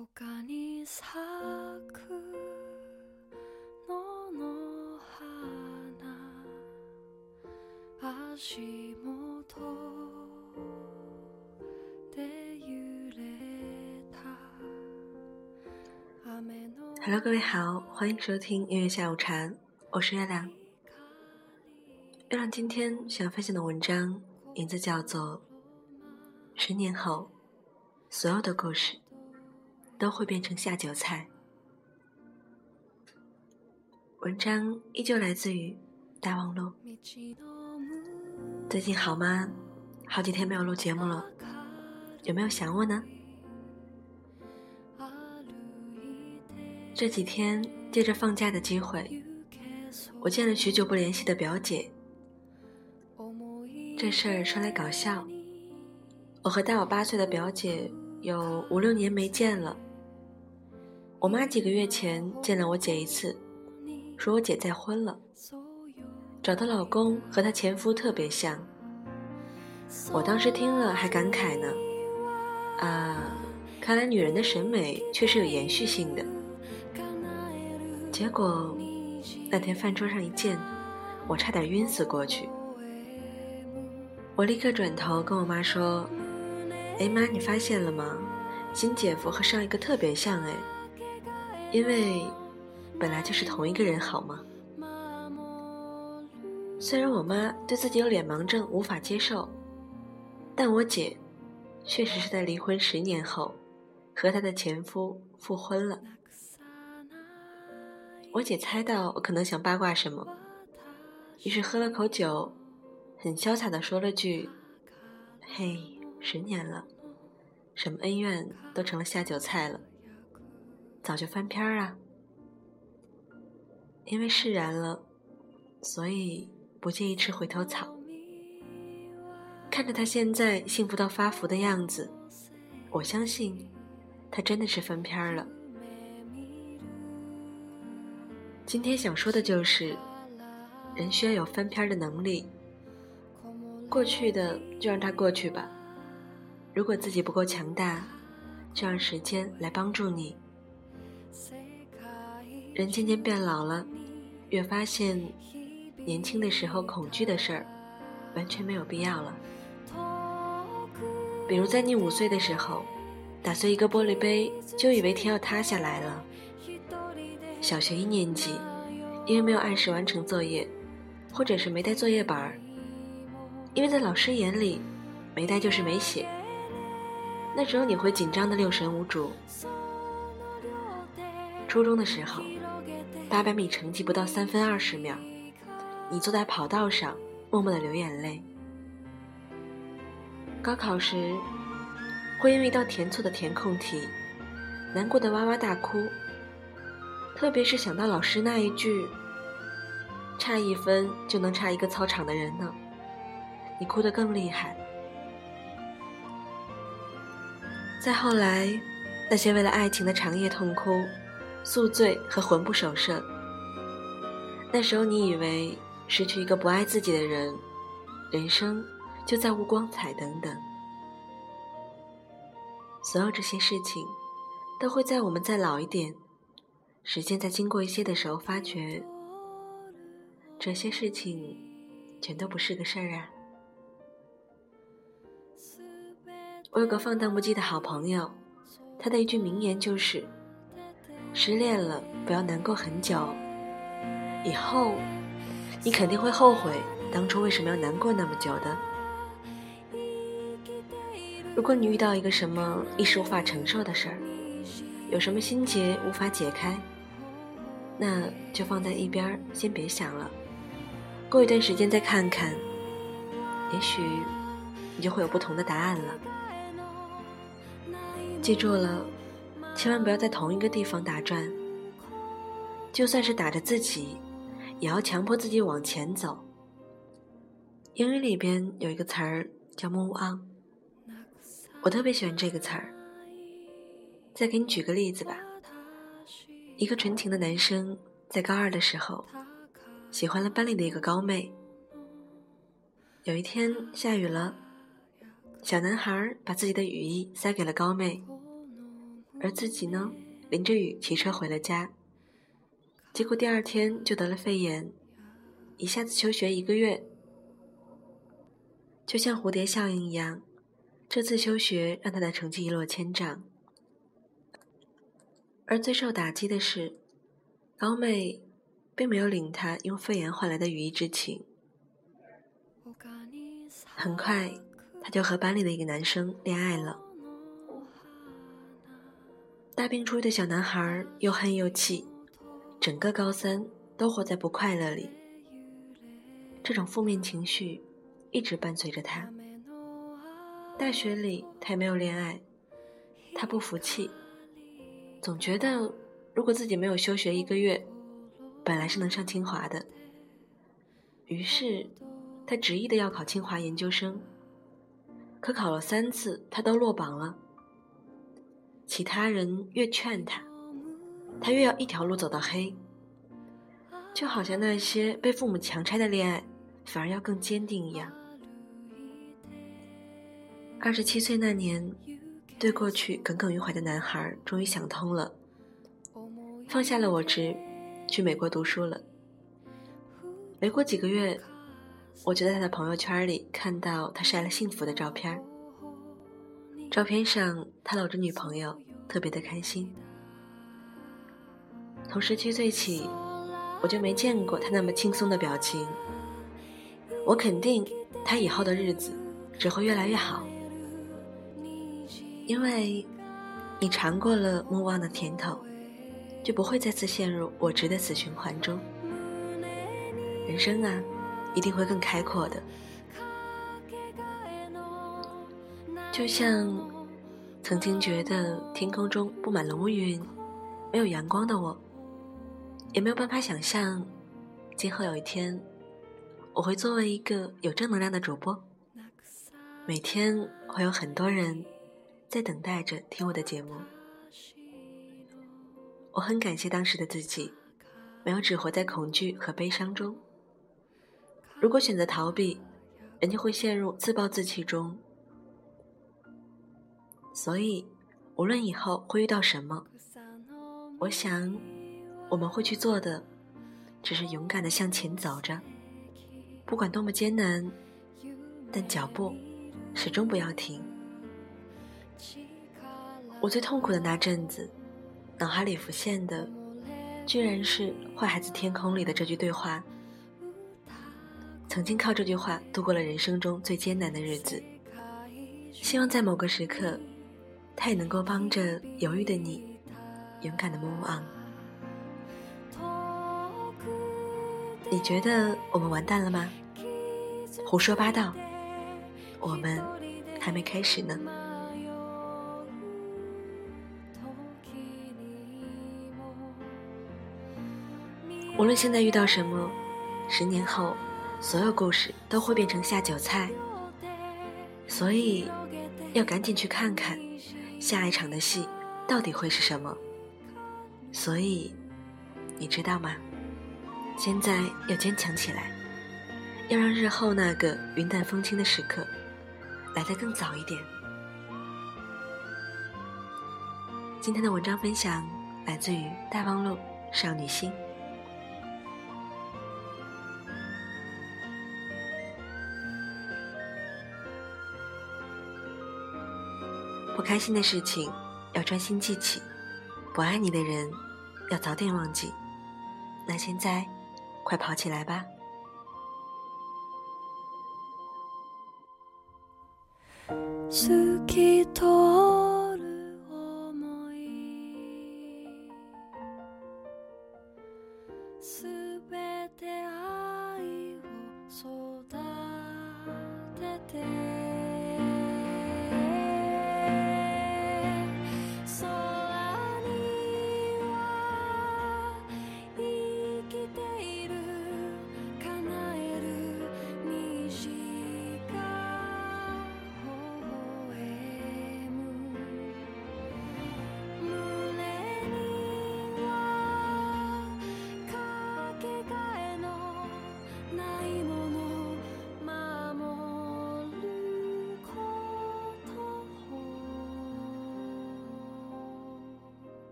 Hello，各位好，欢迎收听音乐下午茶，我是月亮。月亮今天想分享的文章名字叫做《十年后，所有的故事都会变成下酒菜》。文章依旧来自于大望路。最近好吗？好几天没有录节目了，有没有想我呢？这几天借着放假的机会，我见了许久不联系的表姐。这事儿说来搞笑，我和大我八岁的表姐有五六年没见了。我妈几个月前见了我姐一次，说我姐再婚了，找的老公和她前夫特别像。我当时听了还感慨呢，啊，看来女人的审美确实有延续性的。结果那天饭桌上一见，我差点晕死过去。我立刻转头跟我妈说：“哎妈，你发现了吗？新姐夫和上一个特别像哎，因为本来就是同一个人，好吗？”虽然我妈对自己有脸盲症无法接受，但我姐确实是在离婚十年后和她的前夫复婚了。我姐猜到我可能想八卦什么，于是喝了口酒，很潇洒的说了句：“嘿，十年了，什么恩怨都成了下酒菜了，早就翻篇儿啊。因为释然了，所以不介意吃回头草。看着他现在幸福到发福的样子，我相信他真的是翻篇儿了。”今天想说的就是，人需要有翻篇的能力。过去的就让它过去吧。如果自己不够强大，就让时间来帮助你。人渐渐变老了，越发现年轻的时候恐惧的事儿，完全没有必要了。比如在你五岁的时候，打碎一个玻璃杯，就以为天要塌下来了。小学一年级，因为没有按时完成作业，或者是没带作业本儿，因为在老师眼里，没带就是没写。那时候你会紧张的六神无主。初中的时候，八百米成绩不到三分二十秒，你坐在跑道上默默的流眼泪。高考时，会因为一道填错的填空题，难过的哇哇大哭。特别是想到老师那一句“差一分就能差一个操场的人呢”，你哭得更厉害。再后来，那些为了爱情的长夜痛哭、宿醉和魂不守舍，那时候你以为失去一个不爱自己的人，人生就再无光彩等等。所有这些事情，都会在我们再老一点。时间再经过一些的时候，发觉这些事情全都不是个事儿啊。我有个放荡不羁的好朋友，他的一句名言就是：“失恋了不要难过很久，以后你肯定会后悔当初为什么要难过那么久的。”如果你遇到一个什么一时无法承受的事儿，有什么心结无法解开？那就放在一边先别想了。过一段时间再看看，也许你就会有不同的答案了。记住了，千万不要在同一个地方打转。就算是打着自己，也要强迫自己往前走。英语里边有一个词儿叫 “move on”，我特别喜欢这个词儿。再给你举个例子吧。一个纯情的男生在高二的时候，喜欢了班里的一个高妹。有一天下雨了，小男孩把自己的雨衣塞给了高妹。而自己呢，淋着雨骑车回了家。结果第二天就得了肺炎，一下子休学一个月。就像蝴蝶效应一样，这次休学让他的成绩一落千丈。而最受打击的是，高妹并没有领他用肺炎换来的羽翼之情。很快，他就和班里的一个男生恋爱了。大病初愈的小男孩又恨又气，整个高三都活在不快乐里。这种负面情绪。一直伴随着他。大学里，他也没有恋爱，他不服气，总觉得如果自己没有休学一个月，本来是能上清华的。于是，他执意的要考清华研究生。可考了三次，他都落榜了。其他人越劝他，他越要一条路走到黑，就好像那些被父母强拆的恋爱，反而要更坚定一样。二十七岁那年，对过去耿耿于怀的男孩终于想通了，放下了我执，去美国读书了。没过几个月，我就在他的朋友圈里看到他晒了幸福的照片。照片上他搂着女朋友，特别的开心。从十七岁起，我就没见过他那么轻松的表情。我肯定他以后的日子只会越来越好。因为，你尝过了莫忘的甜头，就不会再次陷入我执的死循环中。人生啊，一定会更开阔的。就像曾经觉得天空中布满了乌云，没有阳光的我，也没有办法想象，今后有一天，我会作为一个有正能量的主播，每天会有很多人。在等待着听我的节目，我很感谢当时的自己，没有只活在恐惧和悲伤中。如果选择逃避，人就会陷入自暴自弃中。所以，无论以后会遇到什么，我想，我们会去做的，只是勇敢的向前走着，不管多么艰难，但脚步始终不要停。我最痛苦的那阵子，脑海里浮现的，居然是《坏孩子天空》里的这句对话。曾经靠这句话度过了人生中最艰难的日子，希望在某个时刻，他也能够帮着犹豫的你，勇敢的 move on。你觉得我们完蛋了吗？胡说八道，我们还没开始呢。无论现在遇到什么，十年后，所有故事都会变成下酒菜。所以，要赶紧去看看，下一场的戏到底会是什么。所以，你知道吗？现在要坚强起来，要让日后那个云淡风轻的时刻来得更早一点。今天的文章分享来自于大望路少女心。不开心的事情要专心记起。不爱你的人要早点忘记。那现在快跑起来吧。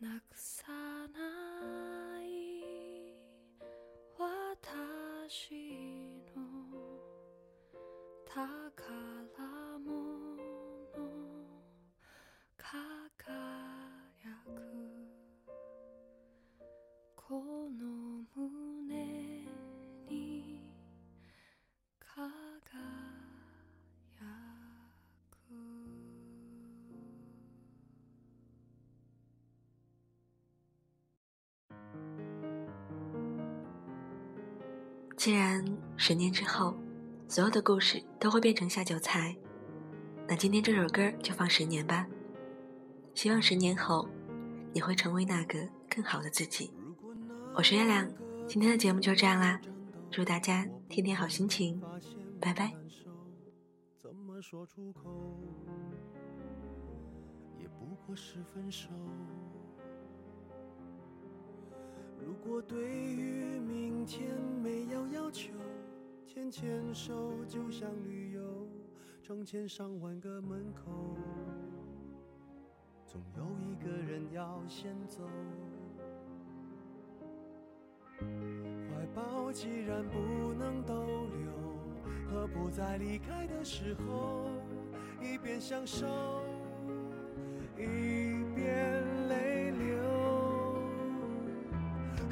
なくさない私の旅既然十年之后，所有的故事都会变成下酒菜，那今天这首歌就放十年吧。希望十年后，你会成为那个更好的自己。我是月亮，今天的节目就这样啦，祝大家天天好心情，拜拜。怎么说出口？也不过是分手如果对于明天没有要求，牵牵手就像旅游，成千上万个门口，总有一个人要先走。怀抱既然不能逗留，何不在离开的时候，一边享受，一边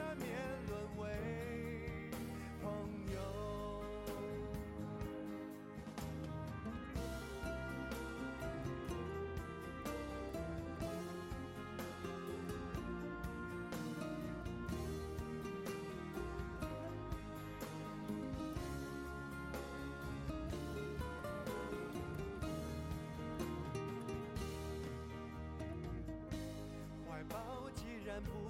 难免沦为朋友。怀抱既然不。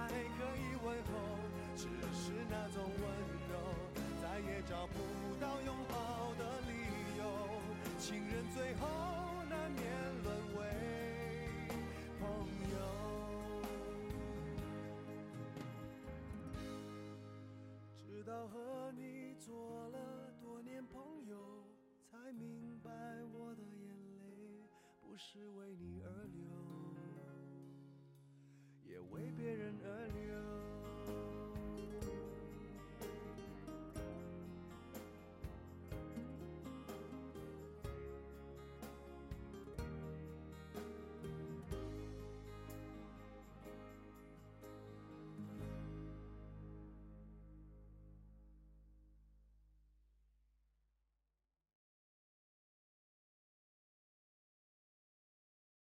还可以问候，只是那种温